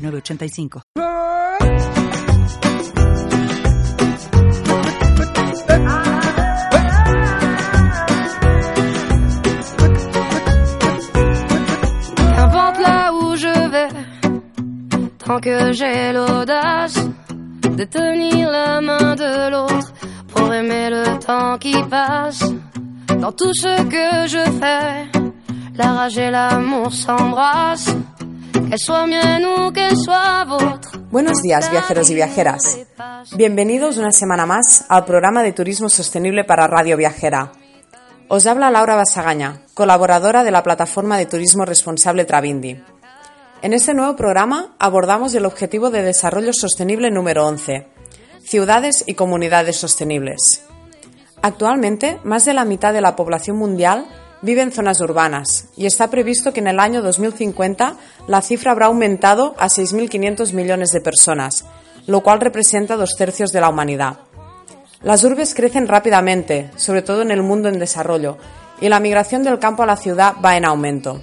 906985. Qu'importe là où je vais, tant que j'ai l'audace de tenir la main de l'autre pour aimer le temps qui passe. Dans tout ce que je fais, la rage et l'amour s'embrassent. Buenos días, viajeros y viajeras. Bienvenidos una semana más al programa de Turismo Sostenible para Radio Viajera. Os habla Laura Basagaña, colaboradora de la plataforma de turismo responsable Travindi. En este nuevo programa abordamos el objetivo de desarrollo sostenible número 11, ciudades y comunidades sostenibles. Actualmente, más de la mitad de la población mundial vive en zonas urbanas y está previsto que en el año 2050 la cifra habrá aumentado a 6.500 millones de personas, lo cual representa dos tercios de la humanidad. Las urbes crecen rápidamente, sobre todo en el mundo en desarrollo, y la migración del campo a la ciudad va en aumento.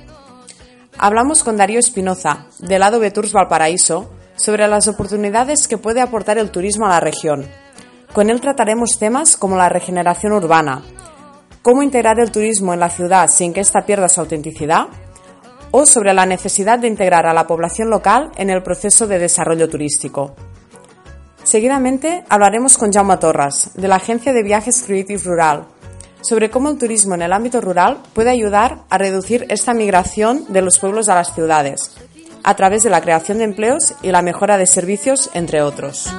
Hablamos con Darío Espinoza, del lado Tours Valparaíso, sobre las oportunidades que puede aportar el turismo a la región. Con él trataremos temas como la regeneración urbana, cómo integrar el turismo en la ciudad sin que ésta pierda su autenticidad, o sobre la necesidad de integrar a la población local en el proceso de desarrollo turístico. Seguidamente hablaremos con Jaume Torras, de la agencia de viajes Creative Rural, sobre cómo el turismo en el ámbito rural puede ayudar a reducir esta migración de los pueblos a las ciudades, a través de la creación de empleos y la mejora de servicios, entre otros.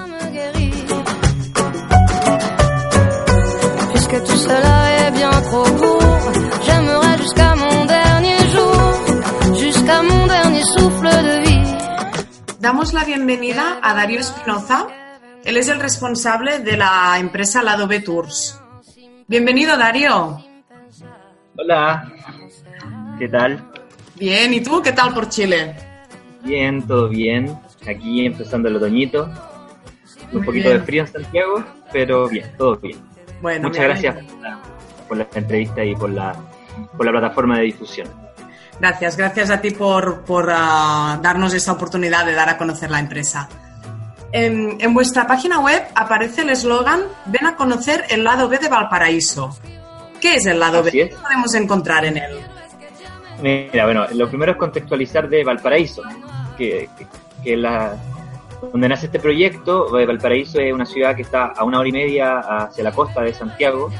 Puisque tout cela est bien trop court, j'aimerais jusqu'à mon dernier jour, jusqu'à mon dernier souffle de vie. Damos la bienvenida a Darío Espinoza. Él es el responsable de la empresa Lado B Tours. Bienvenido, Darío. Hola, ¿qué tal? Bien, ¿y tú? ¿Qué tal por Chile? Bien, todo bien. Aquí empezando el otoñito. Un Muy poquito bien. de frío en Santiago, pero bien, todo bien. Bueno, Muchas gracias por la, entrevista y por la, por la plataforma de difusión. Gracias, gracias a ti por, por, ah, darnos esta oportunidad de dar a conocer la empresa. En, en vuestra página web aparece el eslogan Ven a conocer el lado B de Valparaíso. ¿Qué es el lado Así B? es. ¿Qué podemos encontrar en él? Mira, bueno, lo primero es contextualizar de Valparaíso, que, que, que la, donde nace este proyecto. eh, Valparaíso es una ciudad que está a una hora y media hacia la costa de Santiago,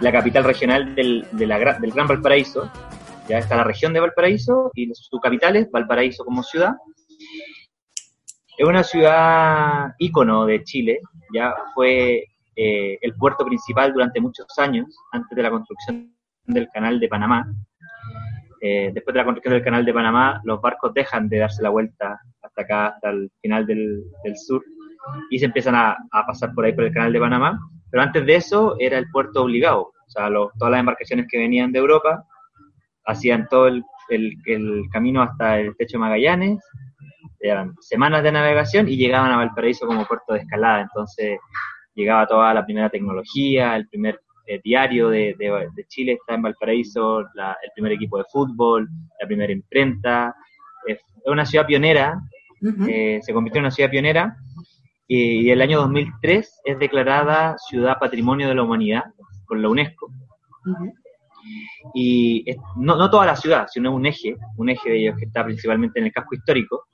la capital regional del, de la gra- del Gran Valparaíso. Ya está la región de Valparaíso y su capital es Valparaíso como ciudad. Es una ciudad ícono de Chile, ya fue eh, el puerto principal durante muchos años, antes de la construcción del canal de Panamá. Eh, después de la construcción del canal de Panamá, los barcos dejan de darse la vuelta hasta acá, hasta el final del, sur, y se empiezan a, pasar por ahí por el canal de Panamá. Pero antes de eso era el puerto obligado, o sea, todas las embarcaciones que venían de Europa hacían todo el camino hasta el techo de Magallanes, eran semanas de navegación y llegaban a Valparaíso como puerto de escalada, entonces llegaba toda la primera tecnología, el primer eh, diario de, de- de Chile está en Valparaíso, la- el primer equipo de fútbol, la primera imprenta, es una ciudad pionera, eh, se convirtió en una ciudad pionera y, y el año 2003 es declarada Ciudad Patrimonio de la Humanidad por la UNESCO. Y es- no, no toda la ciudad, sino un eje, un eje de ellos que está principalmente en el casco histórico.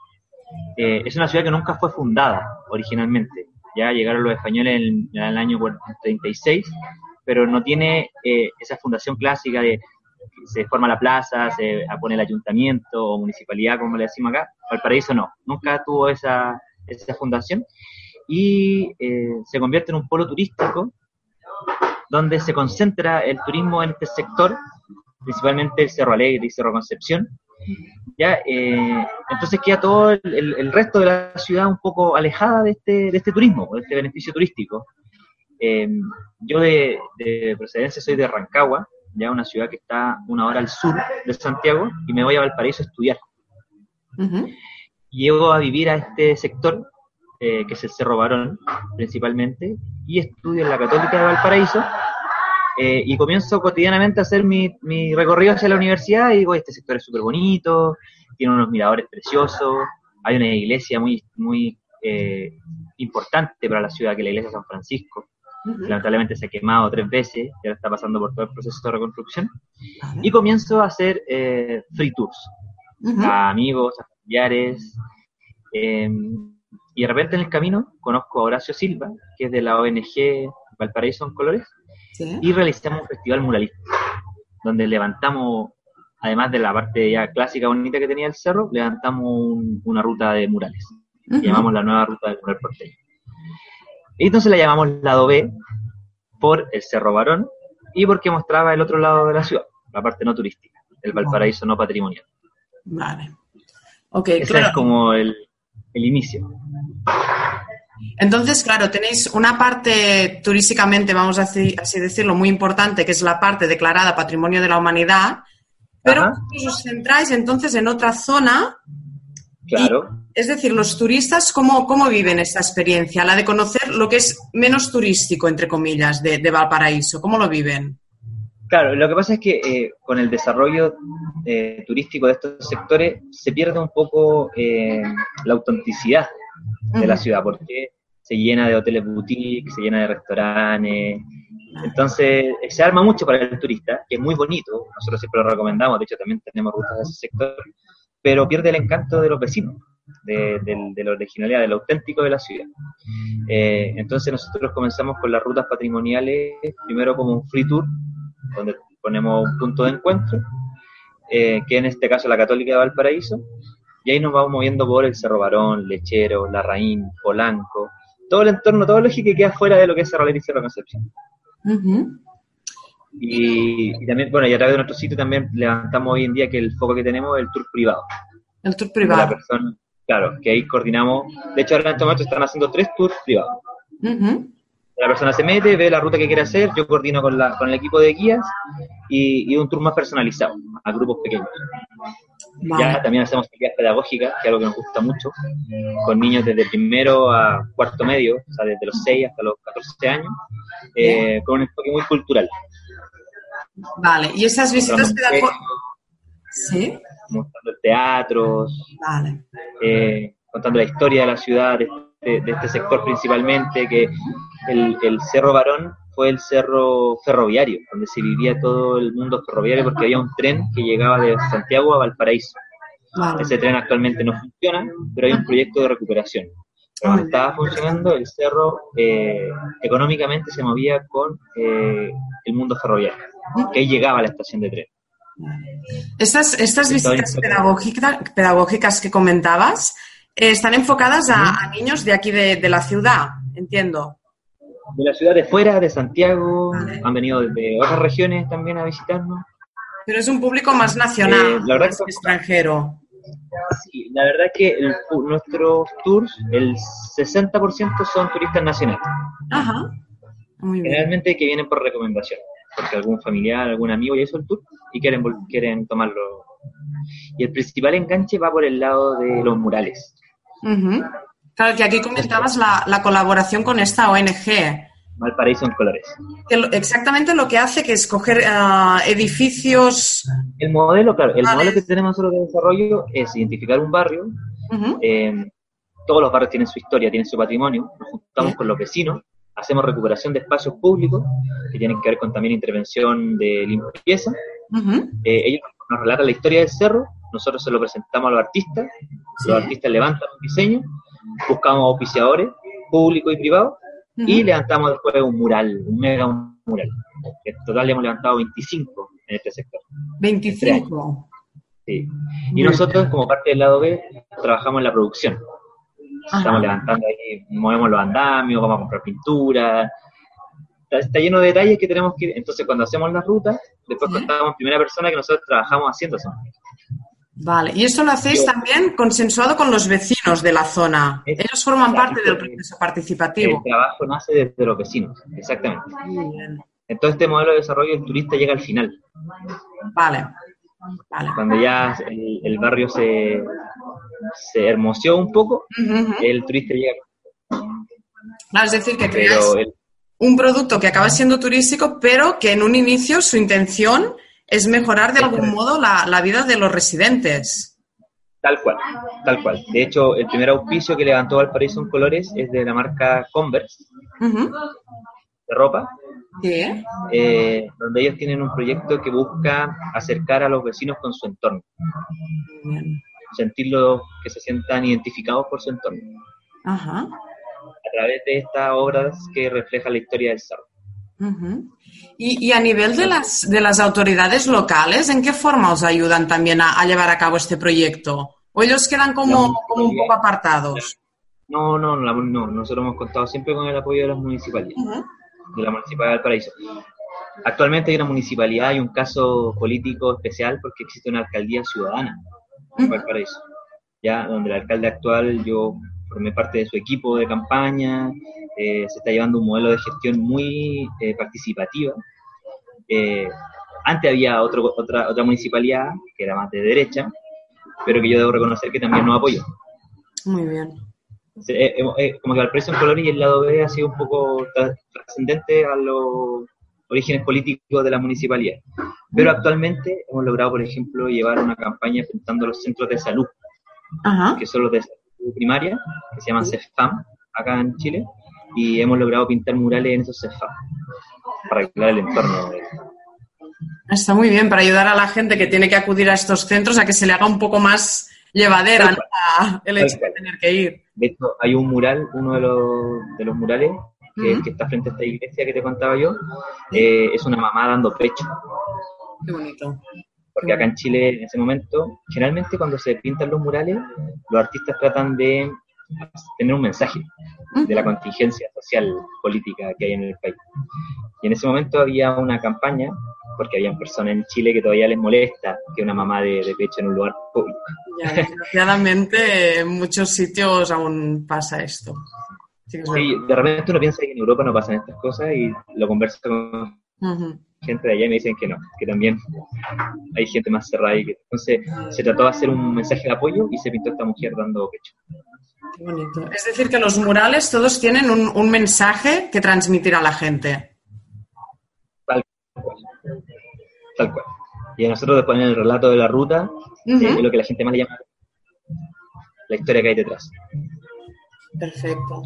Eh, es una ciudad que nunca fue fundada originalmente. Ya llegaron los españoles en, en el año 36, pero no tiene eh, esa fundación clásica de se forma la plaza, se pone el ayuntamiento o municipalidad, como le decimos acá. Valparaíso no, nunca tuvo esa, esa fundación y eh, se convierte en un polo turístico donde se concentra el turismo en este sector, principalmente el Cerro Alegre y Cerro Concepción, Ya, eh, entonces queda todo el, resto de la ciudad un poco alejada de este, de este turismo, de este beneficio turístico. Eh, yo de, procedencia soy de Rancagua, ya una ciudad que está una hora al sur de Santiago, y me voy a Valparaíso a estudiar. Llego a vivir a este sector, eh, que es el Cerro Barón, principalmente, y estudio en la Católica de Valparaíso, eh, y comienzo cotidianamente a hacer mi, recorrido hacia la universidad y digo, este sector es súper bonito, tiene unos miradores preciosos, hay una iglesia muy, muy eh, importante para la ciudad, que es la iglesia de San Francisco. Lamentablemente se ha quemado tres veces, y ahora está pasando por todo el proceso de reconstrucción. Y comienzo a hacer eh, free tours a amigos, a familiares. Em, y de repente en el camino conozco a Horacio Silva, que es de la ONG Valparaíso en Colores, y realizamos un festival muralista, donde levantamos, además de la parte ya clásica bonita que tenía el cerro, levantamos una ruta de murales. Llamamos la nueva ruta del mural porteño. Y entonces la llamamos lado B por el Cerro Barón y porque mostraba el otro lado de la ciudad, la parte no turística, el Valparaíso no patrimonial. Vale. Ok, Ese es como el, el inicio. Entonces, claro, tenéis una parte turísticamente, vamos a así, decirlo, muy importante, que es la parte declarada Patrimonio de la Humanidad, pero os centráis entonces en otra zona. Claro. es decir, los turistas, ¿cómo, ¿cómo viven esta experiencia? La de conocer lo que es menos turístico, entre comillas, de, Valparaíso. ¿Cómo lo viven? Claro, lo que pasa es que eh, con el desarrollo eh, turístico de estos sectores se pierde un poco eh, la autenticidad de la ciudad, porque se llena de hoteles boutique, se llena de restaurantes. Entonces, se arma mucho para el turista, que es muy bonito, nosotros siempre lo recomendamos, de hecho también tenemos rutas de ese sector, pero pierde el encanto de los vecinos, de, de, la originalidad, de lo auténtico de la ciudad. Eh, entonces nosotros comenzamos con las rutas patrimoniales, primero como un free tour, donde ponemos un punto de encuentro, eh, que en este caso la Católica de Valparaíso, y ahí nos vamos moviendo por el Cerro Barón, Lechero, Larraín, Polanco, todo el entorno, todo eje que queda fuera de lo que es Cerro y Cerro Concepción. Y, también, bueno, y a través de nuestro sitio también levantamos hoy en día que el foco que tenemos es el tour privado. El tour privado. La persona, claro, que ahí coordinamos. De hecho, ahora en este momento están haciendo tres tours privados. La persona se mete, ve la ruta que quiere hacer, yo coordino con, la, con el equipo de guías y, y un tour más personalizado a grupos pequeños. Ya también hacemos actividades pedagógicas, que es algo que nos gusta mucho, con niños desde primero a cuarto medio, o sea, desde los 6 hasta los 14 años, eh, con un enfoque muy cultural. Vale, y esas visitas pedagógicas. Sí. Mostrando teatros, vale. eh, contando la historia de la ciudad, de, de, este sector principalmente, que el, el Cerro Barón fue el cerro ferroviario, donde se vivía todo el mundo ferroviario porque había un tren que llegaba de Santiago a Valparaíso. Ese tren actualmente no funciona, pero hay un proyecto de recuperación. Cuando estaba funcionando, el cerro eh, económicamente se movía con eh, el mundo ferroviario, que llegaba a la estación de tren. Estas, estas visitas pedagógicas que comentabas eh, están enfocadas a, niños de aquí de la ciudad, entiendo de la ciudad de fuera, de Santiago, han venido de otras regiones también a visitarnos. Pero es un público más nacional, eh, la verdad extranjero. Sí, la verdad es que nuestros tours, el 60% son turistas nacionales. Ajá. Muy bien. Generalmente que vienen por recomendación, porque algún familiar, algún amigo ya hizo el tour y quieren, quieren tomarlo. Y el principal enganche va por el lado de los murales. Claro, que aquí comentabas la, colaboración con esta ONG. Valparaíso en colores. exactamente lo que hace que escoger ah, edificios. El modelo, claro, el modelo que tenemos nosotros de desarrollo es identificar un barrio. Em, todos los barrios tienen su historia, tienen su patrimonio. Nos juntamos con los vecinos, hacemos recuperación de espacios públicos que tienen que ver con también intervención de limpieza. Eh, ellos nos relatan la historia del cerro, nosotros se lo presentamos a los artistas, los artistas levantan un diseño buscamos auspiciadores públicos y privados y levantamos después un mural, un mega mural. En total hemos levantado 25 en este sector. 25. Sí. Y nosotros, como parte del lado B, trabajamos en la producción. Estamos levantando ahí, movemos los andamios, vamos a comprar pintura. Está, lleno de detalles que tenemos que. Entonces, cuando hacemos las rutas, después contamos en primera persona que nosotros trabajamos haciendo eso. Vale, y esto lo hacéis también consensuado con los vecinos de la zona. Ellos forman parte del proceso participativo. El trabajo nace desde los vecinos, exactamente. En todo este modelo de desarrollo el turista llega al final. Vale. Cuando ya el, barrio se, se hermoseó un poco, el turista llega. Claro, es decir, que creas un producto que acaba siendo turístico, pero que en un inicio su intención es mejorar de algún modo la, vida de los residentes. Tal cual, tal cual. De hecho, el primer auspicio que levantó Valparaíso en colores es de la marca Converse, de ropa, eh, donde ellos tienen un proyecto que busca acercar a los vecinos con su entorno. Sentirlo que se sientan identificados por su entorno. A través de estas obras que reflejan la historia del cerro. Y, a nivel de las, de las autoridades locales, ¿en qué forma os ayudan también a, llevar a cabo este proyecto? ¿O ellos quedan como, como un poco apartados? No, no, no, nosotros hemos contado siempre con el apoyo de las municipalidades, de la Municipalidad de Valparaíso. Actualmente hay una municipalidad y un caso político especial porque existe una alcaldía ciudadana en Valparaíso, ya donde el alcalde actual, yo formé parte de su equipo de campaña, eh, se está llevando un modelo de gestión muy eh, participativa. Eh, antes había otro, otra, otra municipalidad que era más de derecha, pero que yo debo reconocer que también nos apoyó. Muy bien. como que al precio en color y el lado B ha sido un poco trascendente a los orígenes políticos de la municipalidad. Pero actualmente hemos logrado, por ejemplo, llevar una campaña enfrentando los centros de salud, que son los de salud primaria, que se llaman CEFAM, acá en Chile, y hemos logrado pintar murales en esos cefas para arreglar el entorno. Está muy bien, para ayudar a la gente que tiene que acudir a estos centros a que se le haga un poco más llevadera el hecho de tener que ir. De hecho, hay un mural, uno de los, de los murales, que, está frente a esta iglesia que te contaba yo, eh, es una mamá dando pecho. Qué bonito. Porque acá en Chile, en ese momento, generalmente cuando se pintan los murales, los artistas tratan de tener un mensaje de la contingencia social, política que hay en el país. Y en ese momento había una campaña, porque había personas en Chile que todavía les molesta que una mamá de, pecho en un lugar público. Ya, desgraciadamente en muchos sitios aún pasa esto. Sí, de repente uno piensa que en Europa no pasan estas cosas y lo conversa con gente de allá y me dicen que no, que también hay gente más cerrada. Y que, entonces se trató de hacer un mensaje de apoyo y se pintó esta mujer dando pecho. Es decir, que los murales todos tienen un, mensaje que transmitir a la gente. Tal cual. Tal cual. Y a nosotros después en el relato de la ruta, es lo que la gente más le llama la historia que hay detrás. Perfecto.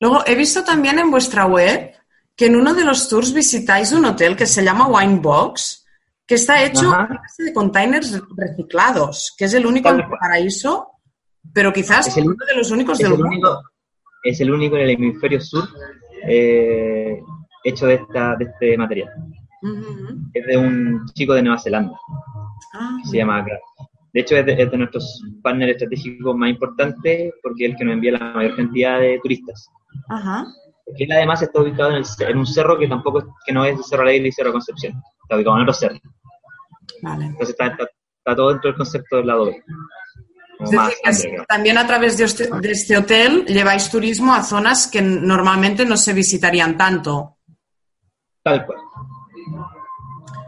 Luego, he visto también en vuestra web que en uno de los tours visitáis un hotel que se llama Wine Box, que está hecho de containers reciclados, que es el único en el paraíso pero quizás es uno de los únicos del mundo. es el único en el hemisferio sur eh, hecho de, esta, de este material. Es de un chico de Nueva Zelanda. Ah. se llama De hecho, es de, nuestros partners estratégicos más importantes porque es el que nos envía la mayor cantidad de turistas. Ajá. él además está ubicado en, un cerro que tampoco que no es el Cerro Alegre y Cerro Concepción. Está ubicado en otro cerro. Vale. Entonces está, está, todo dentro del concepto del lado B también a través este, de este, hotel lleváis turismo a zonas que normalmente no se visitarían tanto. Tal cual.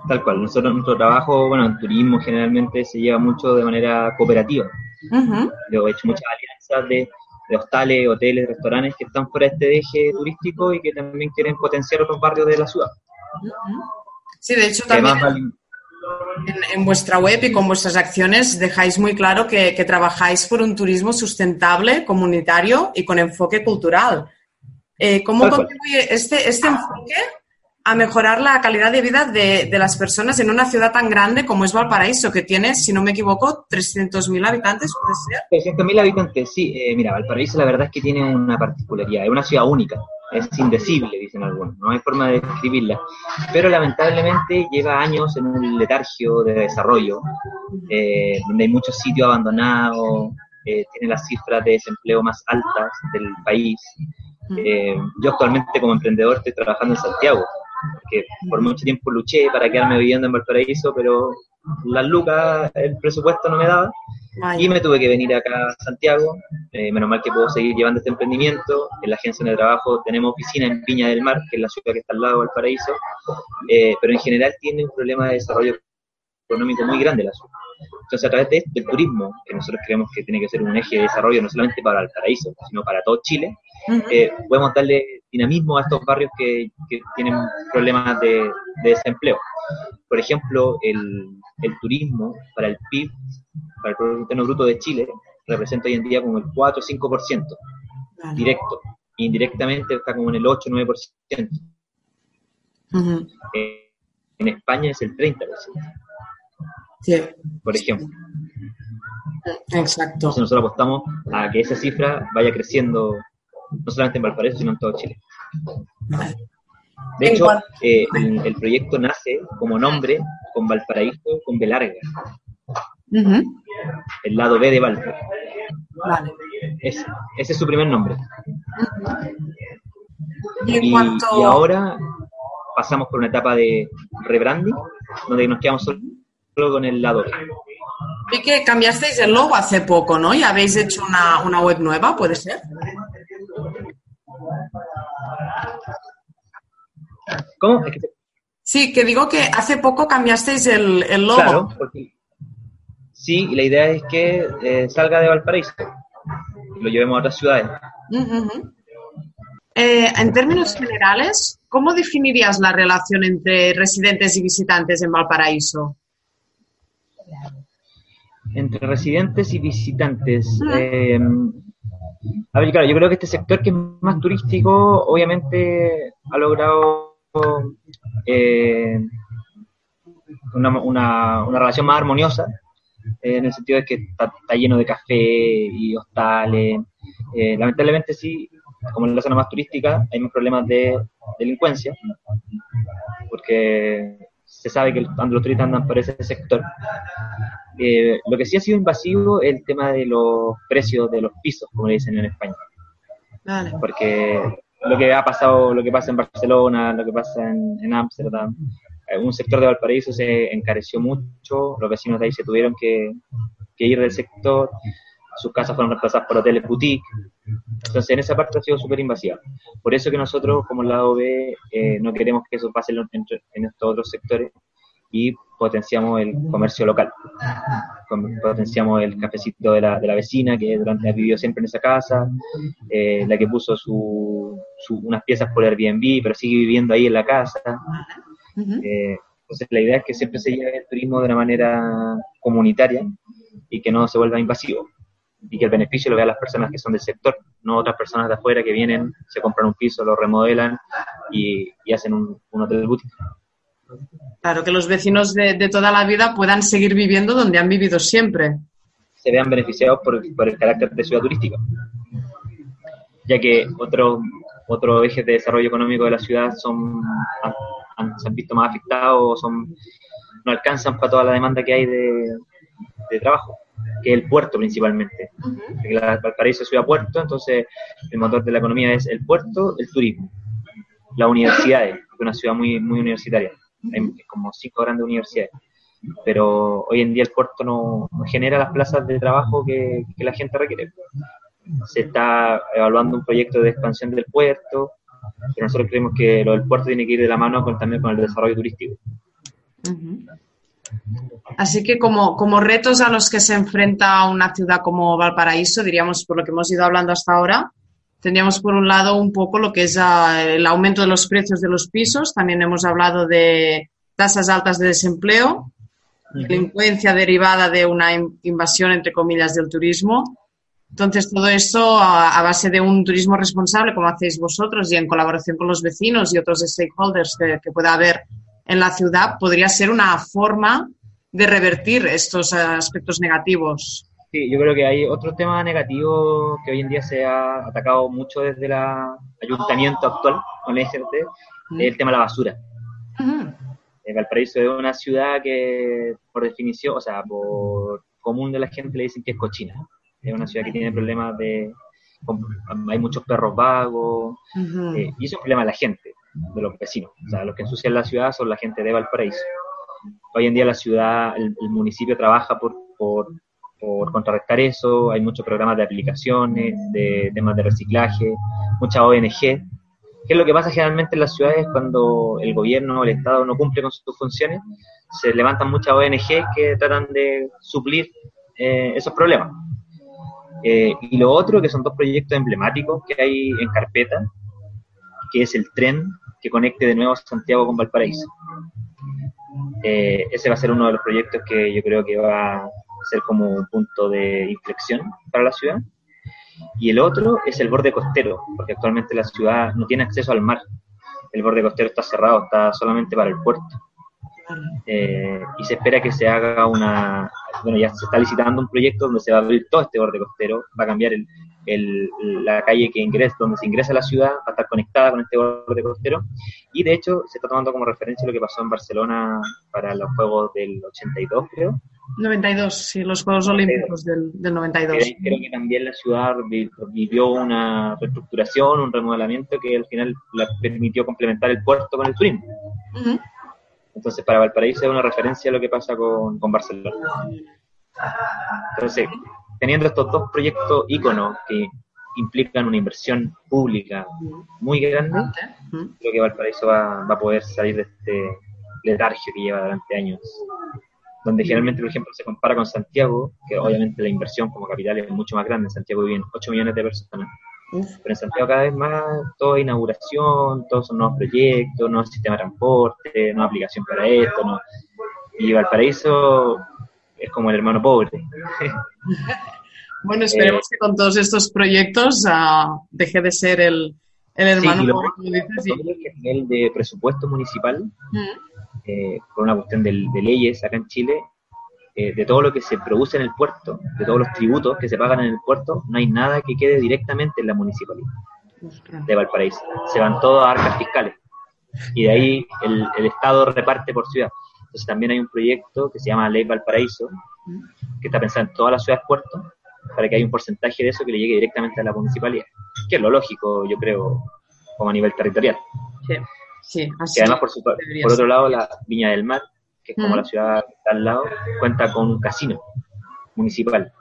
Tal cual. Nosotros, nuestro trabajo, bueno, en turismo generalmente se lleva mucho de manera cooperativa. Yo he hecho muchas alianzas de, hostales, hoteles, restaurantes que están fuera de este eje turístico y que también quieren potenciar otros barrios de la ciudad. Sí, de hecho también en, vuestra web y con vuestras acciones dejáis muy claro que, trabajáis por un turismo sustentable, comunitario y con enfoque cultural. Eh, ¿Cómo contribuye este, este enfoque a mejorar la calidad de vida de, las personas en una ciudad tan grande como es Valparaíso, que tiene, si no me equivoco, 300.000 habitantes, ¿puede ser? 300.000 habitantes, sí. Eh, mira, Valparaíso la verdad es que tiene una particularidad, es una ciudad única es indecible, dicen algunos, no hay forma de describirla, pero lamentablemente lleva años en un letargio de desarrollo, eh, donde hay muchos sitios abandonados, eh, tiene las cifras de desempleo más altas del país. Eh, yo actualmente como emprendedor estoy trabajando en Santiago, porque por mucho tiempo luché para quedarme viviendo en Valparaíso, pero las lucas, el presupuesto no me daba. Y me tuve que venir acá a Santiago. Eh, menos mal que puedo seguir llevando este emprendimiento. En la agencia de trabajo tenemos oficina en Piña del Mar, que es la ciudad que está al lado del paraíso. Eh, pero en general tiene un problema de desarrollo económico muy grande la ciudad. Entonces, a través de, del turismo, que nosotros creemos que tiene que ser un eje de desarrollo no solamente para el paraíso, sino para todo Chile, eh, podemos darle dinamismo a estos barrios que, tienen problemas de, desempleo. Por ejemplo, el, turismo para el PIB, para el Producto Interno Bruto de Chile, representa hoy en día como el 4 o 5% directo. Indirectamente está como en el 8 o 9%. en España es el 30%. Sí. Por ejemplo. Exacto. Entonces nosotros apostamos a que esa cifra vaya creciendo no solamente en Valparaíso, sino en todo Chile. De hecho, eh, el, proyecto nace como nombre con Valparaíso con B larga. El lado B de Valparaíso. Ese, es su primer nombre. ¿Y, ahora pasamos por una etapa de rebranding, donde nos quedamos solo con el lado B. Y que cambiasteis el logo hace poco, ¿no? Y habéis hecho una, una web nueva, ¿puede ser? ¿Cómo? Sí, que digo que hace poco cambiasteis el, el logo. Claro, porque sí, y la idea es que eh, salga de Valparaíso, lo llevemos a otras ciudades. Eh, en términos generales, ¿cómo definirías la relación entre residentes y visitantes en Valparaíso? Entre residentes y visitantes. A ver, claro, yo creo que este sector que es más turístico, obviamente ha logrado eh, una, relación más armoniosa, eh, en el sentido de que está, lleno de café y hostales. Eh, lamentablemente sí, como en la zona más turística, hay más problemas de delincuencia, porque se sabe que los turistas andan por ese sector. Eh, lo que sí ha sido invasivo es el tema de los precios de los pisos, como le dicen en España. Porque lo que ha pasado, lo que pasa en Barcelona, lo que pasa en Ámsterdam, eh, un sector de Valparaíso se encareció mucho, los vecinos de ahí se tuvieron que, ir del sector, sus casas fueron reemplazadas por hoteles boutique. Entonces, en esa parte ha sido súper invasiva. Por eso que nosotros, como el lado B, eh, no queremos que eso pase en, en estos otros sectores y potenciamos el comercio local. Potenciamos el cafecito de la, de la vecina que durante ha vivido siempre en esa casa, eh, la que puso su, unas piezas por Airbnb, pero sigue viviendo ahí en la casa. Eh, entonces la idea es que siempre se lleve el turismo de una manera comunitaria y que no se vuelva invasivo y que el beneficio lo vean las personas que son del sector, no otras personas de afuera que vienen, se compran un piso, lo remodelan y, hacen un, un hotel boutique. Claro, que los vecinos de, toda la vida puedan seguir viviendo donde han vivido siempre. Se vean beneficiados por, el carácter de ciudad turística. Ya que otros otro ejes de desarrollo económico de la ciudad son se han visto más afectados, son no alcanzan para toda la demanda que hay de, trabajo, que es el puerto principalmente. La Valparaíso es ciudad-puerto, entonces el motor de la economía es el puerto, el turismo, las universidades, es una ciudad muy, muy universitaria hay como cinco grandes universidades. Pero hoy en día el puerto no, genera las plazas de trabajo que, la gente requiere. Se está evaluando un proyecto de expansión del puerto, pero nosotros creemos que lo del puerto tiene que ir de la mano con, también con el desarrollo turístico. Así que como, como retos a los que se enfrenta una ciudad como Valparaíso, diríamos por lo que hemos ido hablando hasta ahora, Tendríamos por un lado un poco lo que es ah, el aumento de los precios de los pisos, también hemos hablado de tasas altas de desempleo, delincuencia derivada de una invasión, entre comillas, del turismo. Entonces, todo esto a, base de un turismo responsable, como hacéis vosotros, y en colaboración con los vecinos y otros stakeholders que, que pueda haber en la ciudad, podría ser una forma de revertir estos aspectos negativos. Sí, yo creo que hay otro tema negativo que hoy en día se ha atacado mucho desde el ayuntamiento actual con la IGT, es el tema de la basura. Eh, Valparaíso es una ciudad que, por definición, o sea, por común de la gente le dicen que es cochina. Es una ciudad que tiene problemas de... Hay muchos perros vagos, eh, y eso es un problema de la gente, de los vecinos. O sea, los que ensucian la ciudad son la gente de Valparaíso. hoy en día la ciudad, el, municipio trabaja por, por, por, contrarrestar eso, hay muchos programas de aplicaciones, de temas de reciclaje, mucha ONG. ¿Qué es lo que pasa generalmente en las ciudades cuando el gobierno o el Estado no cumple con sus funciones? Se levantan muchas ONG que tratan de suplir eh, esos problemas. Eh, y lo otro, que son dos proyectos emblemáticos que hay en carpeta, que es el tren que conecte de nuevo Santiago con Valparaíso. Eh, ese va a ser uno de los proyectos que yo creo que va a ser como un punto de inflexión para la ciudad. Y el otro es el borde costero, porque actualmente la ciudad no tiene acceso al mar. El borde costero está cerrado, está solamente para el puerto. Eh, y se espera que se haga una, bueno, ya se está licitando un proyecto donde se va a abrir todo este borde costero, va a cambiar el, el, la calle que ingresa, donde se ingresa a la ciudad, va a estar conectada con este borde costero. Y de hecho, se está tomando como referencia lo que pasó en Barcelona para los Juegos del 82, creo. 92, sí, los Juegos Olímpicos del, del 92. Creo que también la ciudad vivió una reestructuración, un remodelamiento que al final la permitió complementar el puerto con el turismo. Entonces, para Valparaíso es una referencia a lo que pasa con, con Barcelona. Entonces, teniendo estos dos proyectos íconos que implican una inversión pública muy grande, creo que Valparaíso va, va a poder salir de este letargio que lleva durante años. Donde generalmente, por ejemplo, se compara con Santiago, que obviamente la inversión como capital es mucho más grande. En Santiago viven 8 millones de personas. Pero en Santiago cada vez más todo es inauguración, todos son nuevos proyectos, nuevos sistemas de transporte, nueva aplicación para esto. ¿no? Y Valparaíso es como el hermano pobre. bueno, esperemos que con todos estos proyectos uh, deje de ser el, el hermano pobre. Sí. A nivel de presupuesto municipal, eh, por una cuestión de, de, leyes acá en Chile, eh, de todo lo que se produce en el puerto, de todos los tributos que se pagan en el puerto, no hay nada que quede directamente en la municipalidad de Valparaíso. Se van todos a arcas fiscales. Y de ahí el, el Estado reparte por ciudad. Entonces también hay un proyecto que se llama Ley Valparaíso, que está pensado en todas las ciudades puertos, para que haya un porcentaje de eso que le llegue directamente a la municipalidad, que es lo lógico, yo creo, como a nivel territorial. Sí, sí así además, por, por otro lado, la Viña del Mar, que es como la ciudad que está al lado, cuenta con un casino municipal.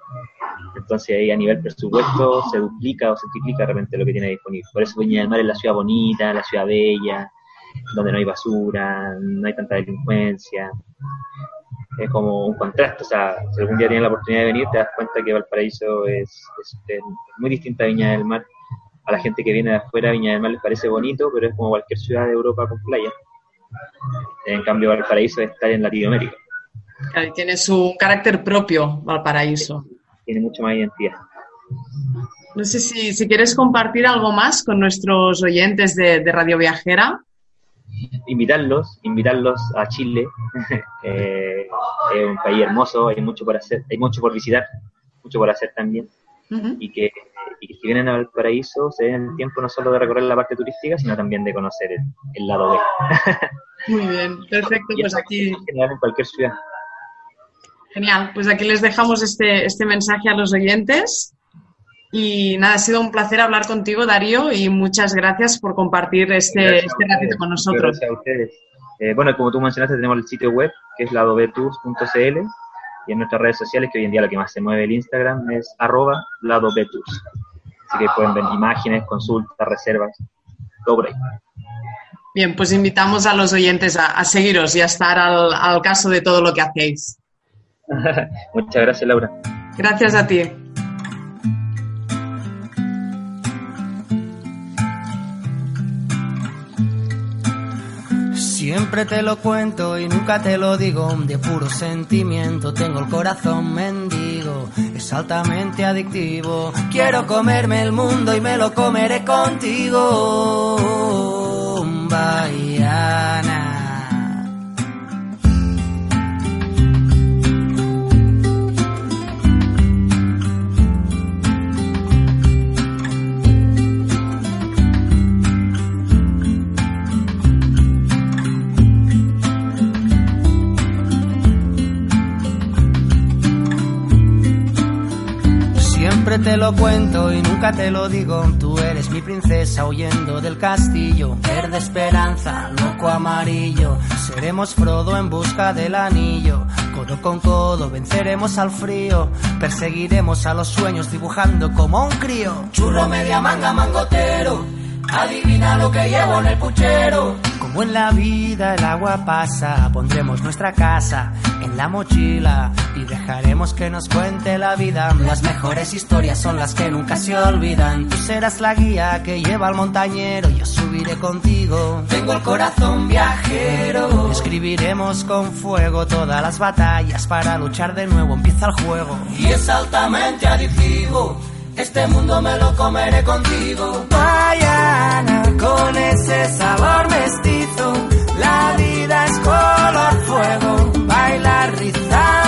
Entonces ahí a nivel presupuesto se duplica o se triplica de repente lo que tiene disponible. Por eso Viña del Mar es la ciudad bonita, la ciudad bella, donde no hay basura, no hay tanta delincuencia. Es como un contraste, o sea, si algún día tienes la oportunidad de venir, te das cuenta que Valparaíso es, muy distinta a Viña del Mar. A la gente que viene de afuera, Viña del Mar les parece bonito, pero es como cualquier ciudad de Europa con playa. En cambio, Valparaíso está en Latinoamérica. Tiene su carácter propio, Valparaíso. Tiene mucho más identidad. No sé si, si quieres compartir algo más con nuestros oyentes de, de Radio Viajera invitarlos, invitarlos a Chile. eh, es un país hermoso, hay mucho por hacer, hay mucho por visitar, mucho por hacer también. y, que, y, que, si vienen al paraíso se den el tiempo no solo de recorrer la parte turística, sino también de conocer el, lado B. Muy bien, perfecto. pues aquí. En cualquier ciudad. Genial, pues aquí les dejamos este, este mensaje a los oyentes. Y nada, ha sido un placer hablar contigo, Darío, y muchas gracias por compartir este, este ratito con nosotros. Gracias a ustedes. Eh, bueno, como tú mencionaste, tenemos el sitio web, que es ladobetus.cl, y en nuestras redes sociales, que hoy en día lo que más se mueve el Instagram, es arroba ladobetus. Así que pueden ver imágenes, consultas, reservas, todo por ahí. Bien, pues invitamos a los oyentes a, a seguiros y a estar al, al caso de todo lo que hacéis. Muchas gracias, Laura. Gracias a ti. Siempre te lo cuento y nunca te lo digo de puro sentimiento. Tengo el corazón mendigo, es altamente adictivo. Quiero comerme el mundo y me lo comeré contigo. te lo cuento y nunca te lo digo. Tú eres mi princesa huyendo del castillo. Verde esperanza, loco amarillo. Seremos Frodo en busca del anillo. Codo con codo venceremos al frío. Perseguiremos a los sueños dibujando como un crío. Churro media manga mangotero. Adivina lo que llevo en el puchero como en la vida el agua pasa, pondremos nuestra casa en la mochila y dejaremos que nos cuente la vida. Las mejores historias son las que nunca se olvidan. Tú serás la guía que lleva al montañero, yo subiré contigo. Tengo el corazón viajero. Escribiremos con fuego todas las batallas para luchar de nuevo. Empieza el juego. Y es altamente adictivo este mundo me lo comeré contigo. Mañana con ese sabor mestizo, la vida es color fuego. Bailar rizando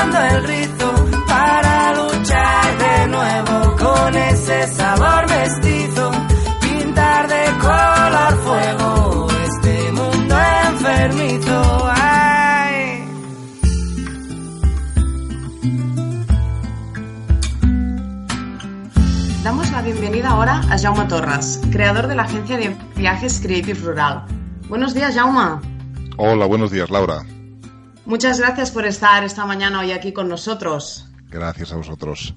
a Jaume Torres, creador de la agencia de viajes Creative Rural. Buenos días, Jaume. Hola, buenos días, Laura. Muchas gracias por estar esta mañana hoy aquí con nosotros. Gracias a vosotros.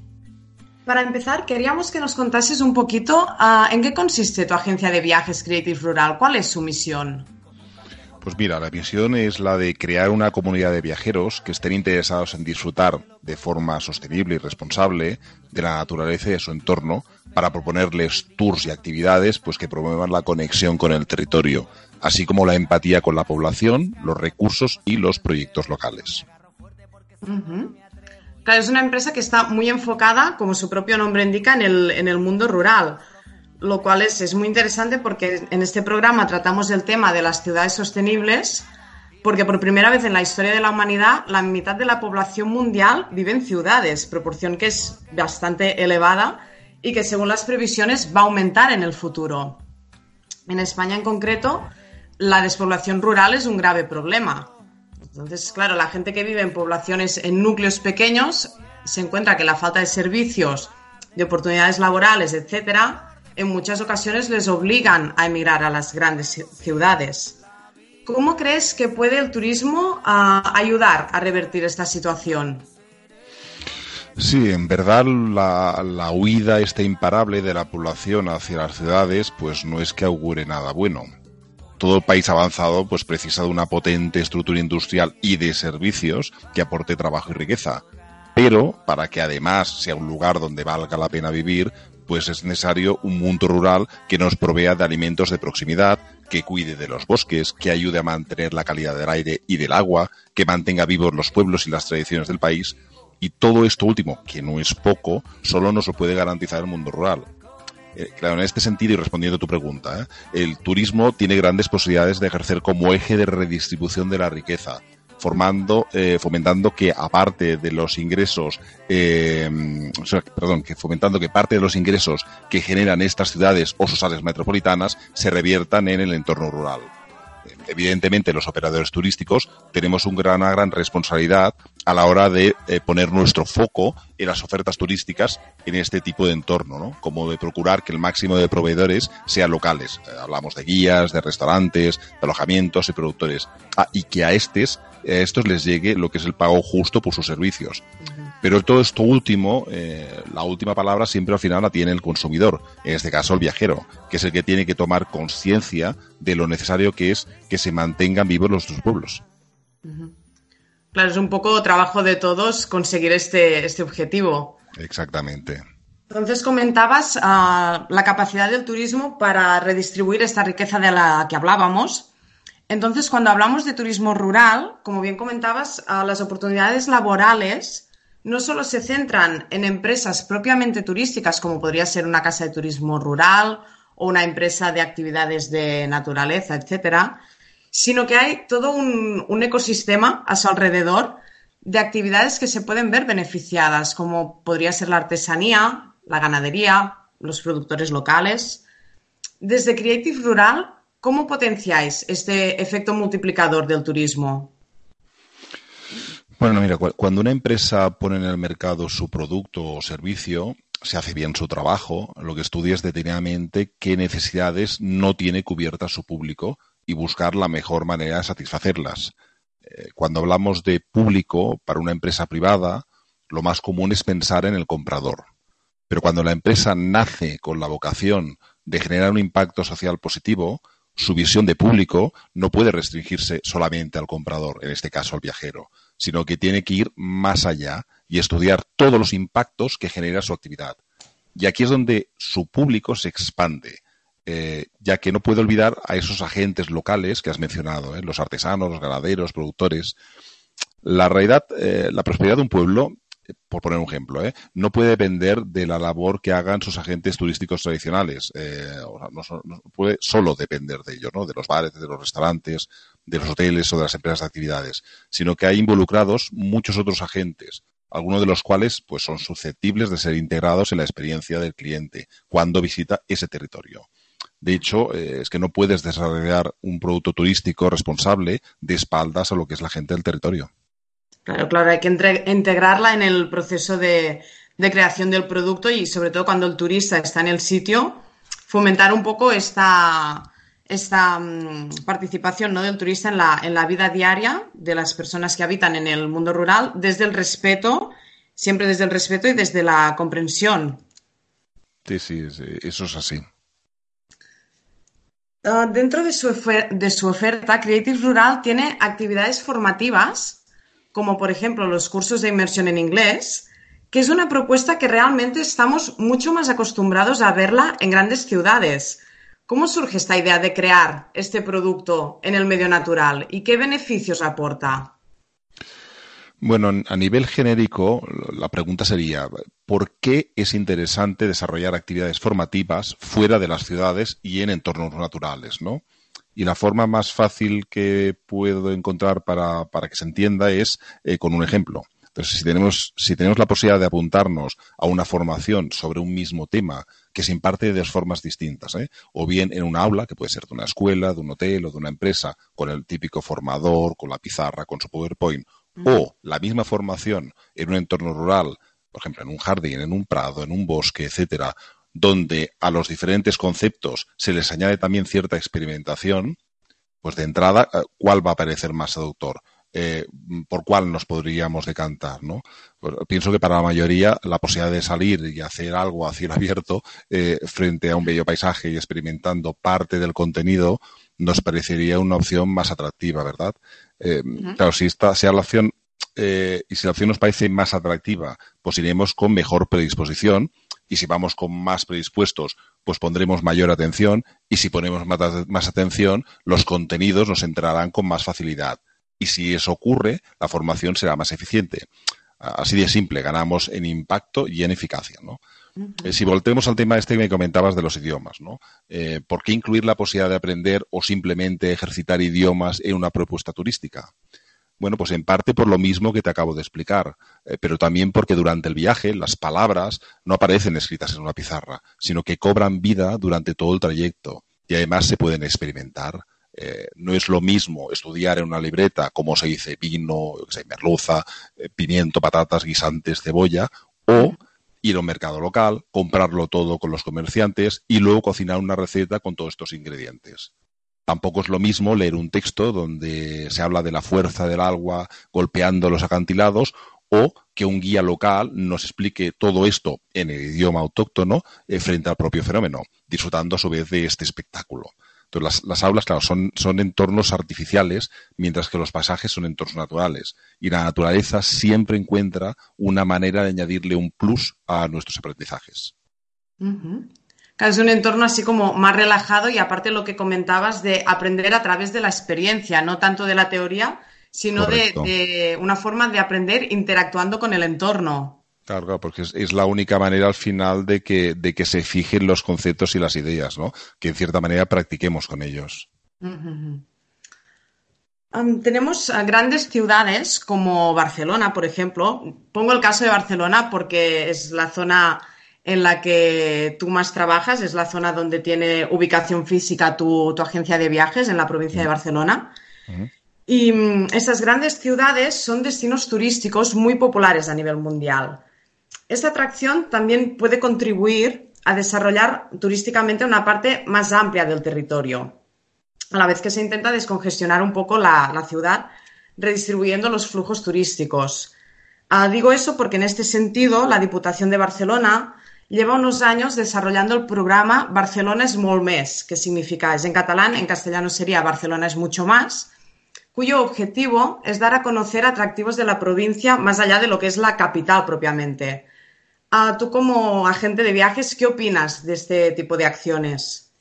Para empezar, queríamos que nos contases un poquito uh, en qué consiste tu agencia de viajes Creative Rural, cuál es su misión. Pues mira, la misión es la de crear una comunidad de viajeros que estén interesados en disfrutar de forma sostenible y responsable de la naturaleza y de su entorno para proponerles tours y actividades pues que promuevan la conexión con el territorio, así como la empatía con la población, los recursos y los proyectos locales. Claro, es una empresa que está muy enfocada, como su propio nombre indica, en el, en el mundo rural lo cual es, es, muy interesante porque en este programa tratamos el tema de las ciudades sostenibles, porque por primera vez en la historia de la humanidad la mitad de la población mundial vive en ciudades, proporción que es bastante elevada y que según las previsiones va a aumentar en el futuro. En España en concreto, la despoblación rural es un grave problema. Entonces, claro, la gente que vive en poblaciones, en núcleos pequeños, se encuentra que la falta de servicios, de oportunidades laborales, etcétera, en muchas ocasiones les obligan a emigrar a las grandes ciudades. ¿Cómo crees que puede el turismo uh, ayudar a revertir esta situación? Sí, en verdad la, la, huida esta imparable de la población hacia las ciudades pues no es que augure nada bueno. Todo país avanzado pues precisa de una potente estructura industrial y de servicios que aporte trabajo y riqueza. Pero para que además sea un lugar donde valga la pena vivir, pues es necesario un mundo rural que nos provea de alimentos de proximidad, que cuide de los bosques, que ayude a mantener la calidad del aire y del agua, que mantenga vivos los pueblos y las tradiciones del país. Y todo esto último, que no es poco, solo nos lo puede garantizar el mundo rural. Eh, claro, en este sentido, y respondiendo a tu pregunta, ¿eh? el turismo tiene grandes posibilidades de ejercer como eje de redistribución de la riqueza, formando, eh, fomentando que aparte de los ingresos, eh, perdón, que fomentando que parte de los ingresos que generan estas ciudades o sus áreas metropolitanas se reviertan en el entorno rural. Evidentemente, los operadores turísticos tenemos gran, una gran responsabilidad a la hora de eh, poner nuestro foco en las ofertas turísticas en este tipo de entorno, ¿no? Como de procurar que el máximo de proveedores sean locales. Eh, hablamos de guías, de restaurantes, de alojamientos y productores. Ah, y que a estos, a estos les llegue lo que es el pago justo por sus servicios. Pero todo esto último, eh, la última palabra siempre al final la tiene el consumidor, en este caso el viajero, que es el que tiene que tomar conciencia de lo necesario que es que se mantengan vivos nuestros pueblos. Claro, es un poco trabajo de todos conseguir este, este objetivo. Exactamente. Entonces comentabas uh, la capacidad del turismo para redistribuir esta riqueza de la que hablábamos. Entonces, cuando hablamos de turismo rural, como bien comentabas, uh, las oportunidades laborales no solo se centran en empresas propiamente turísticas, como podría ser una casa de turismo rural o una empresa de actividades de naturaleza, etcétera, sino que hay todo un, ecosistema a su alrededor de actividades que se pueden ver beneficiadas, como podría ser la artesanía, la ganadería, los productores locales. Desde Creative Rural, ¿cómo potenciáis este efecto multiplicador del turismo? Bueno, mira, cuando una empresa pone en el mercado su producto o servicio, se hace bien su trabajo, lo que estudia es detenidamente qué necesidades no tiene cubiertas su público y buscar la mejor manera de satisfacerlas. Eh, cuando hablamos de público para una empresa privada, lo más común es pensar en el comprador. Pero cuando la empresa nace con la vocación de generar un impacto social positivo, su visión de público no puede restringirse solamente al comprador, en este caso al viajero, sino que tiene que ir más allá y estudiar todos los impactos que genera su actividad. Y aquí es donde su público se expande, eh, ya que no puede olvidar a esos agentes locales que has mencionado, ¿eh? los artesanos, los ganaderos, productores. La realidad, eh, la prosperidad de un pueblo por poner un ejemplo, no puede depender de la labor que hagan sus agentes turísticos tradicionales. Eh, no, puede solo depender de ello, ¿no? de los bares, de los restaurantes, de los hoteles o de las empresas de actividades, sino que hay involucrados muchos otros agentes, algunos de los cuales pues, son susceptibles de ser integrados en la experiencia del cliente cuando visita ese territorio. De hecho, eh, es que no puedes desarrollar un producto turístico responsable de espaldas a lo que es la gente del territorio. Claro, claro, hay que integrarla en el proceso de, creación del producto y sobre todo cuando el turista está en el sitio, fomentar un poco esta, esta mm, participación ¿no? del turista en la, en la vida diaria de las personas que habitan en el mundo rural desde el respeto, siempre desde el respeto y desde la comprensión. Sí, sí, eso es así. Ah, dentro de su, de su oferta, Creative Rural tiene actividades formativas como por ejemplo los cursos de inmersión en inglés, que es una propuesta que realmente estamos mucho más acostumbrados a verla en grandes ciudades. ¿Cómo surge esta idea de crear este producto en el medio natural y qué beneficios aporta? Bueno, a nivel genérico, la pregunta sería, ¿por qué es interesante desarrollar actividades formativas fuera de las ciudades y en entornos naturales? ¿no? Y la forma más fácil que puedo encontrar para, para que se entienda es eh, con un ejemplo. Entonces, si tenemos, si tenemos la posibilidad de apuntarnos a una formación sobre un mismo tema que se imparte de dos formas distintas, ¿eh? o bien en un aula, que puede ser de una escuela, de un hotel o de una empresa, con el típico formador, con la pizarra, con su PowerPoint, o la misma formación en un entorno rural, por ejemplo, en un jardín, en un prado, en un bosque, etcétera, donde a los diferentes conceptos se les añade también cierta experimentación, pues de entrada, eh, ¿cuál va a parecer más seductor? Eh, por cuál nos podríamos decantar, ¿no? Pues pienso que para la mayoría la posibilidad de salir y hacer algo a cielo abierto eh, frente a un bello paisaje y experimentando parte del contenido nos parecería una opción más atractiva, ¿verdad? Claro, si esta sea la opción y si la opción nos parece más atractiva, pues iremos con mejor predisposición y si vamos con más predispuestos, pues pondremos mayor atención y si ponemos más, atención, los contenidos nos entrarán con más facilidad. Y si eso ocurre, la formación será más eficiente. Así de simple, ganamos en impacto y en eficacia, ¿no? Eh, si voltemos al tema este que me comentabas de los idiomas, ¿no? Eh, ¿Por qué incluir la posibilidad de aprender o simplemente ejercitar idiomas en una propuesta turística? Bueno, pues en parte por lo mismo que te acabo de explicar, eh, pero también porque durante el viaje las palabras no aparecen escritas en una pizarra, sino que cobran vida durante todo el trayecto y además se pueden experimentar. Eh, no es lo mismo estudiar en una libreta cómo se dice vino, merluza, eh, pimiento, patatas, guisantes, cebolla, o ir a un mercado local, comprarlo todo con los comerciantes y luego cocinar una receta con todos estos ingredientes. Tampoco es lo mismo leer un texto donde se habla de la fuerza del agua golpeando los acantilados o que un guía local nos explique todo esto en el idioma autóctono eh, frente al propio fenómeno, disfrutando a su vez de este espectáculo. Entonces, las, aulas, claro, son, son entornos artificiales, mientras que los pasajes son entornos naturales. Y la naturaleza siempre encuentra una manera de añadirle un plus a nuestros aprendizajes es un entorno así como más relajado y aparte lo que comentabas de aprender a través de la experiencia, no tanto de la teoría, sino de, una forma de aprender interactuando con el entorno. Claro, porque es, la única manera al final de que, de que se fijen los conceptos y las ideas, ¿no? Que en cierta manera practiquemos con ellos. tenemos grandes ciudades como Barcelona, por ejemplo. Pongo el caso de Barcelona porque es la zona en la que tú más trabajas, es la zona donde tiene ubicación física tu, agencia de viajes en la provincia de Barcelona. Y mm, estas grandes ciudades son destinos turísticos muy populares a nivel mundial. Esta atracción también puede contribuir a desarrollar turísticamente una parte más amplia del territorio, a la vez que se intenta descongestionar un poco la, ciudad redistribuyendo los flujos turísticos. Ah, digo eso porque en este sentido la Diputación de Barcelona lleva unos años desarrollando el programa Barcelona es molt més, que significa, es en catalán, en castellano sería Barcelona es mucho más, cuyo objetivo es dar a conocer atractivos de la provincia más allá de lo que es la capital propiamente. Ah, tú como agente de viajes, ¿qué opinas de este tipo de acciones?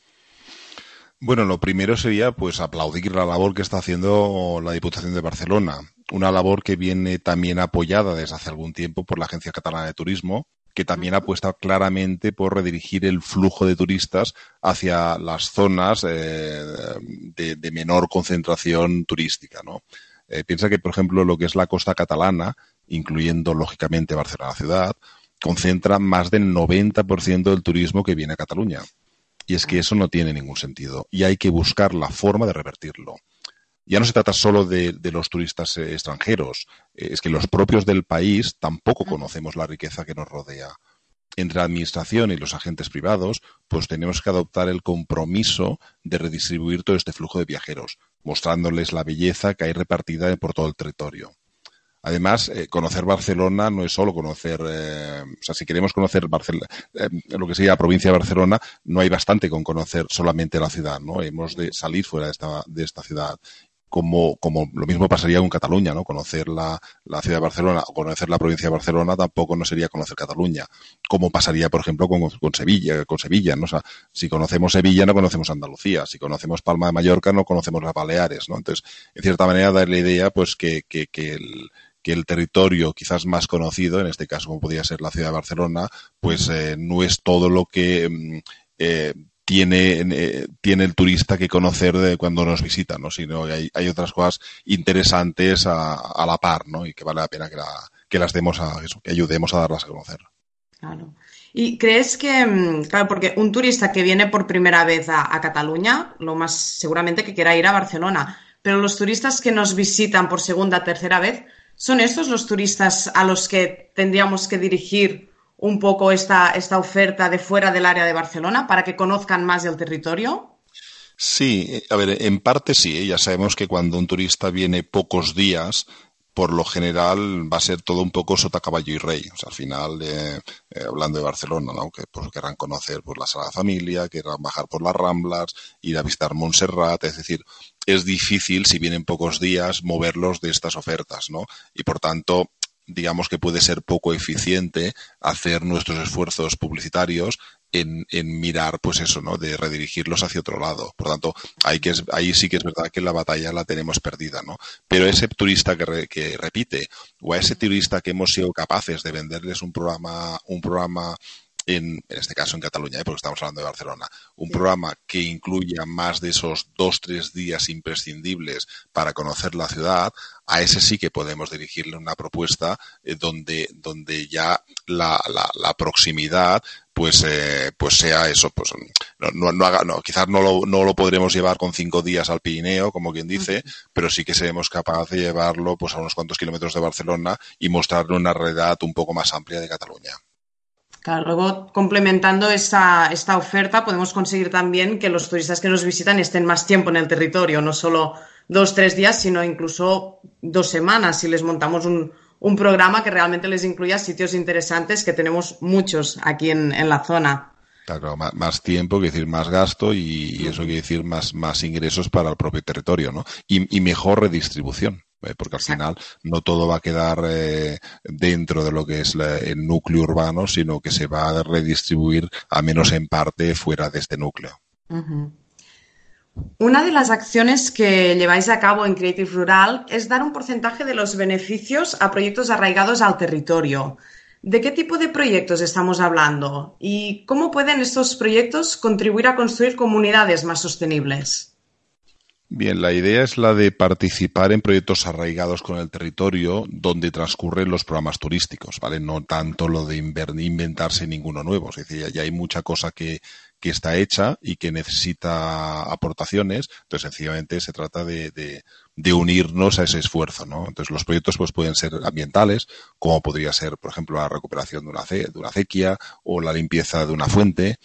Bueno, lo primero sería pues aplaudir la labor que está haciendo la Diputación de Barcelona, una labor que viene también apoyada desde hace algún tiempo por la Agencia Catalana de Turismo, que también apuesta claramente por redirigir el flujo de turistas hacia las zonas eh, de, menor concentración turística. ¿no? Eh, piensa que, por ejemplo, lo que es la costa catalana, incluyendo lógicamente Barcelona ciudad, concentra más del 90% del turismo que viene a Cataluña. Y es que eso no tiene ningún sentido y hay que buscar la forma de revertirlo ya no se trata solo de, los turistas eh, extranjeros, eh, es que los propios del país tampoco conocemos la riqueza que nos rodea. Entre la administración y los agentes privados, pues tenemos que adoptar el compromiso de redistribuir todo este flujo de viajeros, mostrándoles la belleza que hay repartida por todo el territorio. Además, eh, conocer Barcelona no es solo conocer, o sea, si queremos conocer Barcelona, lo que sería la provincia de Barcelona, no hay bastante con conocer solamente la ciudad, ¿no? Hemos de salir fuera de esta, de esta ciudad como, como lo mismo pasaría con Cataluña, ¿no? Conocer la, la, ciudad de Barcelona o conocer la provincia de Barcelona tampoco no sería conocer Cataluña, como pasaría, por ejemplo, con, con Sevilla, con Sevilla, ¿no? O sea, si conocemos Sevilla no conocemos Andalucía, si conocemos Palma de Mallorca no conocemos las Baleares, ¿no? Entonces, en cierta manera, dar la idea, pues, que, que, que el, que el territorio quizás más conocido, en este caso como podría ser la ciudad de Barcelona, pues eh, no es todo lo que mm, eh, tiene, eh, tiene el turista que conocer de cuando nos visita, ¿no? Sino hay, hay otras cosas interesantes a, la par, ¿no? Y que vale la pena que, la, que las demos a que ayudemos a darlas a conocer. Claro. ¿Y crees que, mm, claro, porque un turista que viene por primera vez a, a, Cataluña, lo más seguramente que quiera ir a Barcelona, pero los turistas que nos visitan por segunda, tercera vez, ¿son estos los turistas a los que tendríamos que dirigir un poco esta, esta oferta de fuera del área de Barcelona para que conozcan más del territorio? Sí, a ver, en parte sí. ¿eh? Ya sabemos que cuando un turista viene pocos días, por lo general va a ser todo un poco sota caballo y rey. Al final, eh, eh, hablando de Barcelona, ¿no? Que pues, querrán conocer pues, la Sala Familia, querrán bajar por las Ramblas, ir a visitar Montserrat, es decir, es difícil, si vienen pocos días, moverlos de estas ofertas, ¿no? Y por tanto, digamos que puede ser poco eficiente hacer nuestros esfuerzos publicitarios en, en, mirar, pues eso, ¿no? De redirigirlos hacia otro lado. Por tanto, hay que, ahí sí que es verdad que la batalla la tenemos perdida, ¿no? Pero ese turista que, que repite, o a ese turista que hemos sido capaces de venderles un programa, un programa en, en, este caso en Cataluña, ¿eh? porque estamos hablando de Barcelona, un programa que incluya más de esos dos, tres días imprescindibles para conocer la ciudad, a ese sí que podemos dirigirle una propuesta eh, donde, donde ya la, la, la proximidad pues eh, pues sea eso pues no, no, no haga no quizás no lo, no lo podremos llevar con cinco días al Pirineo como quien dice pero sí que seremos capaces de llevarlo pues a unos cuantos kilómetros de Barcelona y mostrarle una realidad un poco más amplia de Cataluña Claro, luego complementando esta, esta oferta podemos conseguir también que los turistas que nos visitan estén más tiempo en el territorio, no solo dos, tres días, sino incluso dos semanas si les montamos un, un programa que realmente les incluya sitios interesantes que tenemos muchos aquí en, en la zona. Claro, más, tiempo, quiere decir más gasto y, y, eso quiere decir más, más ingresos para el propio territorio, ¿no? Y, y mejor redistribución. Eh, porque al final no todo va a quedar eh, dentro de lo que es la, el núcleo urbano, sino que se va a redistribuir, a menos en parte, fuera de este núcleo. Uh -huh. Una de las acciones que lleváis a cabo en Creative Rural es dar un porcentaje de los beneficios a proyectos arraigados al territorio. ¿De qué tipo de proyectos estamos hablando? ¿Y cómo pueden estos proyectos contribuir a construir comunidades más sostenibles? Bien, la idea es la de participar en proyectos arraigados con el territorio donde transcurren los programas turísticos, ¿vale? No tanto lo de inventarse ninguno nuevo. Es decir, ya hay mucha cosa que, que está hecha y que necesita aportaciones. Entonces, sencillamente se trata de, de, unirnos a ese esfuerzo, ¿no? Entonces, los proyectos pues pueden ser ambientales, como podría ser, por ejemplo, la recuperación de una, de una acequia o la limpieza de una fuente,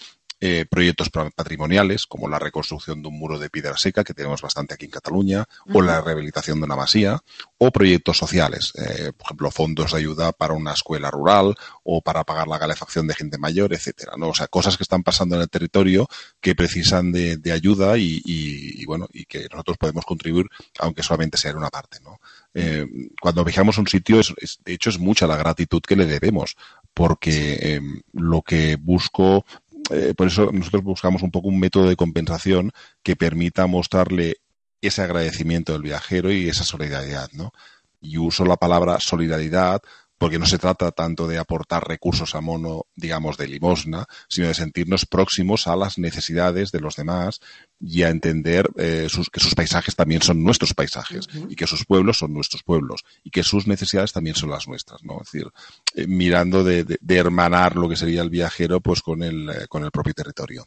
eh, proyectos patrimoniales, como la reconstrucción de un muro de piedra seca, que tenemos bastante aquí en Cataluña, o la rehabilitación de una masía, o proyectos sociales, eh, por ejemplo, fondos de ayuda para una escuela rural o para pagar la calefacción de gente mayor, etcétera, ¿no? O sea, cosas que están pasando en el territorio que precisan de, ayuda y, bueno, y que nosotros podemos contribuir, aunque solamente sea en una parte, ¿no? Eh, cuando fijamos un sitio, es, de hecho, es mucha la gratitud que le debemos, porque lo que busco eh, por eso nosotros buscamos un poco un método de compensación que permita mostrarle ese agradecimiento del viajero y esa solidaridad, ¿no? Y uso la palabra solidaridad porque no se trata tanto de aportar recursos a mono, digamos, de limosna, sino de sentirnos próximos a las necesidades de los demás y a entender eh, que sus paisajes también son nuestros paisajes y que sus pueblos son nuestros pueblos y que sus necesidades también son las nuestras, ¿no? Es decir, eh, mirando de, hermanar lo que sería el viajero pues con el, eh, con el propio territorio.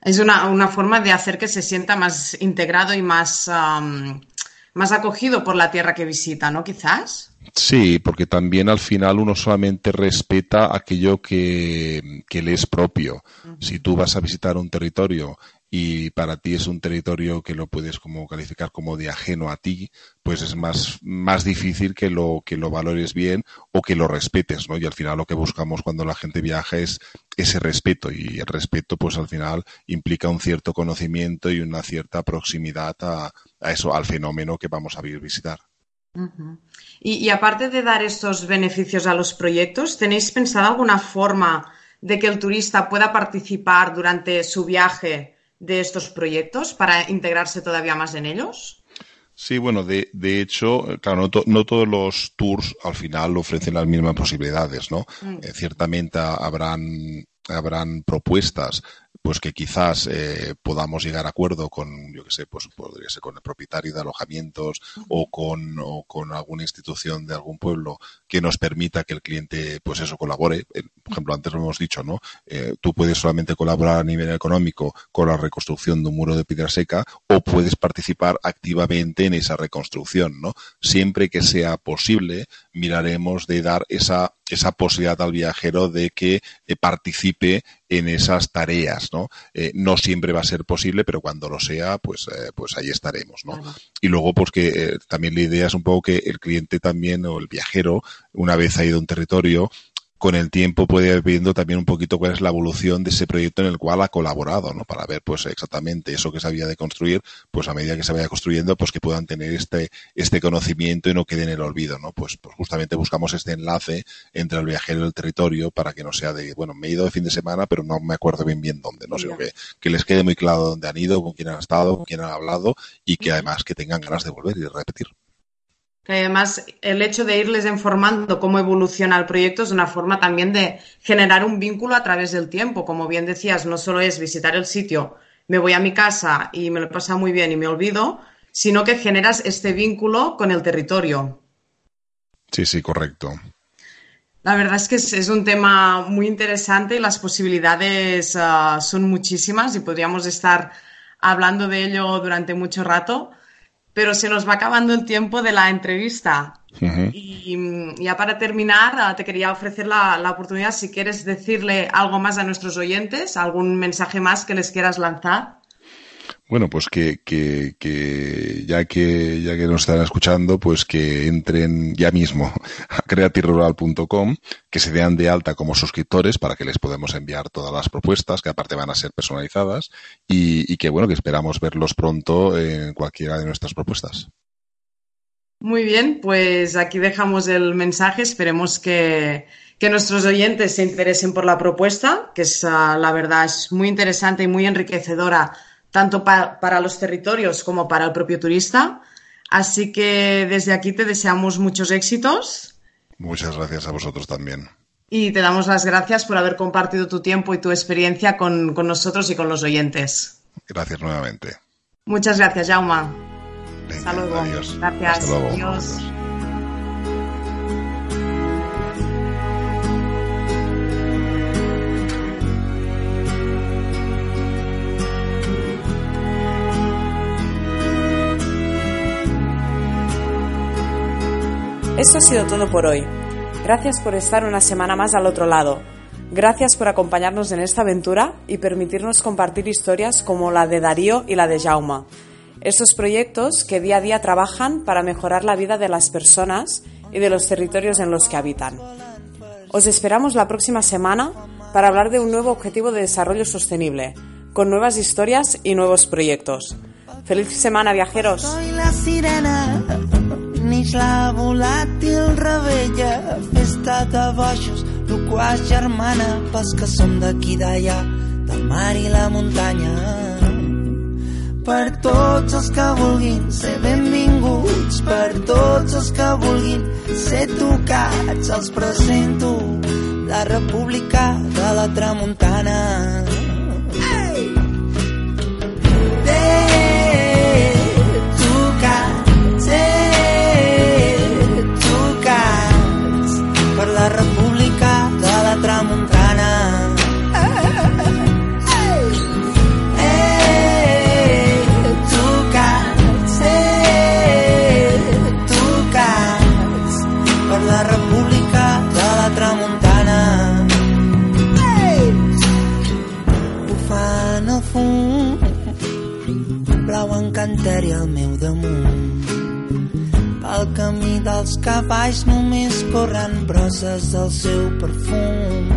Es una, forma de hacer que se sienta más integrado y más, más acogido por la tierra que visita, ¿no? Quizás. Sí, porque también al final uno solamente respeta aquello que, le es propio. Si tú vas a visitar un territorio y para ti es un territorio que lo puedes como calificar como de ajeno a ti, pues es más, más difícil que lo, que lo valores bien o que lo respetes, ¿no? Y al final lo que buscamos cuando la gente viaja es ese respeto y el respeto pues al final implica un cierto conocimiento y una cierta proximidad a, a eso, al fenómeno que vamos a visitar y, aparte de dar estos beneficios a los proyectos, ¿tenéis pensado alguna forma de que el turista pueda participar durante su viaje de estos proyectos para integrarse todavía más en ellos? Sí, bueno, de, hecho, claro, no, todos los tours al final ofrecen las mismas posibilidades, ¿no? Mm. Eh, ciertamente habrán habrán propuestas pues que quizás eh, podamos llegar a acuerdo con, yo que sé, pues podría ser con el propietario de alojamientos o con, o con alguna institución de algún pueblo que nos permita que el cliente, pues eso, colabore. Eh, por ejemplo, antes lo hemos dicho, ¿no? Eh, tú puedes solamente colaborar a nivel económico con la reconstrucción de un muro de piedra seca o puedes participar activamente en esa reconstrucción, ¿no? Siempre que sea posible, miraremos de dar esa, esa posibilidad al viajero de que participe en esas tareas, ¿no? Eh, no siempre va a ser posible, pero cuando lo sea, pues, eh, pues ahí estaremos, ¿no? Y luego, pues que eh, también la idea es un poco que el cliente también, o el viajero, una vez ha ido a un territorio, con el tiempo puede ir viendo también un poquito cuál es la evolución de ese proyecto en el cual ha colaborado, ¿no? Para ver, pues, exactamente eso que se había de construir, pues a medida que se vaya construyendo, pues que puedan tener este, este conocimiento y no quede en el olvido, ¿no? Pues, pues justamente buscamos este enlace entre el viajero y el territorio para que no sea de, bueno, me he ido de fin de semana, pero no me acuerdo bien bien dónde, ¿no? Sino que, que les quede muy claro dónde han ido, con quién han estado, con quién han hablado y que además que tengan ganas de volver y de repetir. Además, el hecho de irles informando cómo evoluciona el proyecto es una forma también de generar un vínculo a través del tiempo. Como bien decías, no solo es visitar el sitio, me voy a mi casa y me lo pasa muy bien y me olvido, sino que generas este vínculo con el territorio. Sí, sí, correcto. La verdad es que es, un tema muy interesante y las posibilidades ah, son muchísimas y podríamos estar hablando de ello durante mucho rato pero se nos va acabando el tiempo de la entrevista. Y mm, ya para terminar, ah, te quería ofrecer la, la, oportunidad, si quieres decirle algo más a nuestros oyentes, algún mensaje más que les quieras lanzar. Bueno, pues que, que, ya que ya que nos están escuchando, pues que entren ya mismo a creatirural.com, que se vean de alta como suscriptores para que les podamos enviar todas las propuestas, que aparte van a ser personalizadas, y, y que bueno, que esperamos verlos pronto en cualquiera de nuestras propuestas. Muy bien, pues aquí dejamos el mensaje. Esperemos que, que nuestros oyentes se interesen por la propuesta, que es, ah, la verdad es muy interesante y muy enriquecedora tanto para los territorios como para el propio turista. Así que desde aquí te deseamos muchos éxitos. Muchas gracias a vosotros también. Y te damos las gracias por haber compartido tu tiempo y tu experiencia con, nosotros y con los oyentes. Gracias nuevamente. Muchas gracias, Jauma. Hasta luego. Adiós. Gracias. adiós. Esto ha sido todo por hoy. Gracias por estar una semana más al otro lado. Gracias por acompañarnos en esta aventura y permitirnos compartir historias como la de Darío y la de Jauma. Estos proyectos que día a día trabajan para mejorar la vida de las personas y de los territorios en los que habitan. Os esperamos la próxima semana para hablar de un nuevo objetivo de desarrollo sostenible, con nuevas historias y nuevos proyectos. ¡Feliz semana, viajeros! Soy la sirena, neix la volàtil rebella, festa de bojos, loquaç germana, pels que som d'aquí d'allà, del mar i la muntanya. Per tots els que vulguin ser benvinguts, per tots els que vulguin ser tocats, els presento la República de la Tramuntana. Camí dels cavalls només corren brosses del seu perfum.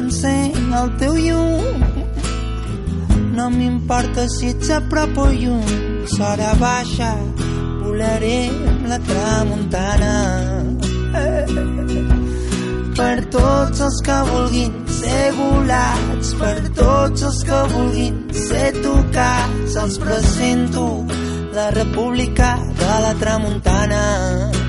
Encén el teu llum, no m'importa si ets a prop o lluny. S'hora baixa, volaré amb la tramuntana. Per tots els que vulguin ser volats, per tots els que vulguin ser tocats, els presento la República de la Tramuntana.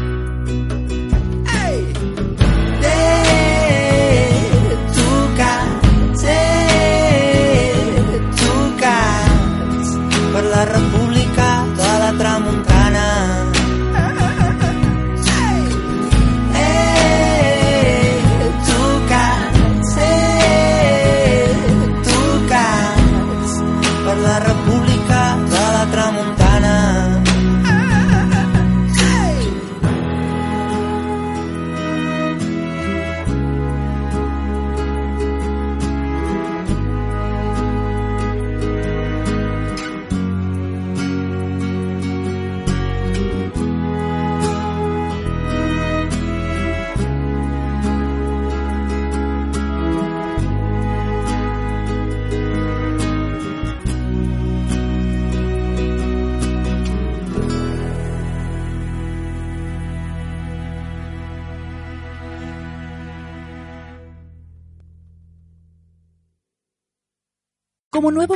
Como nuevo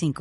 5.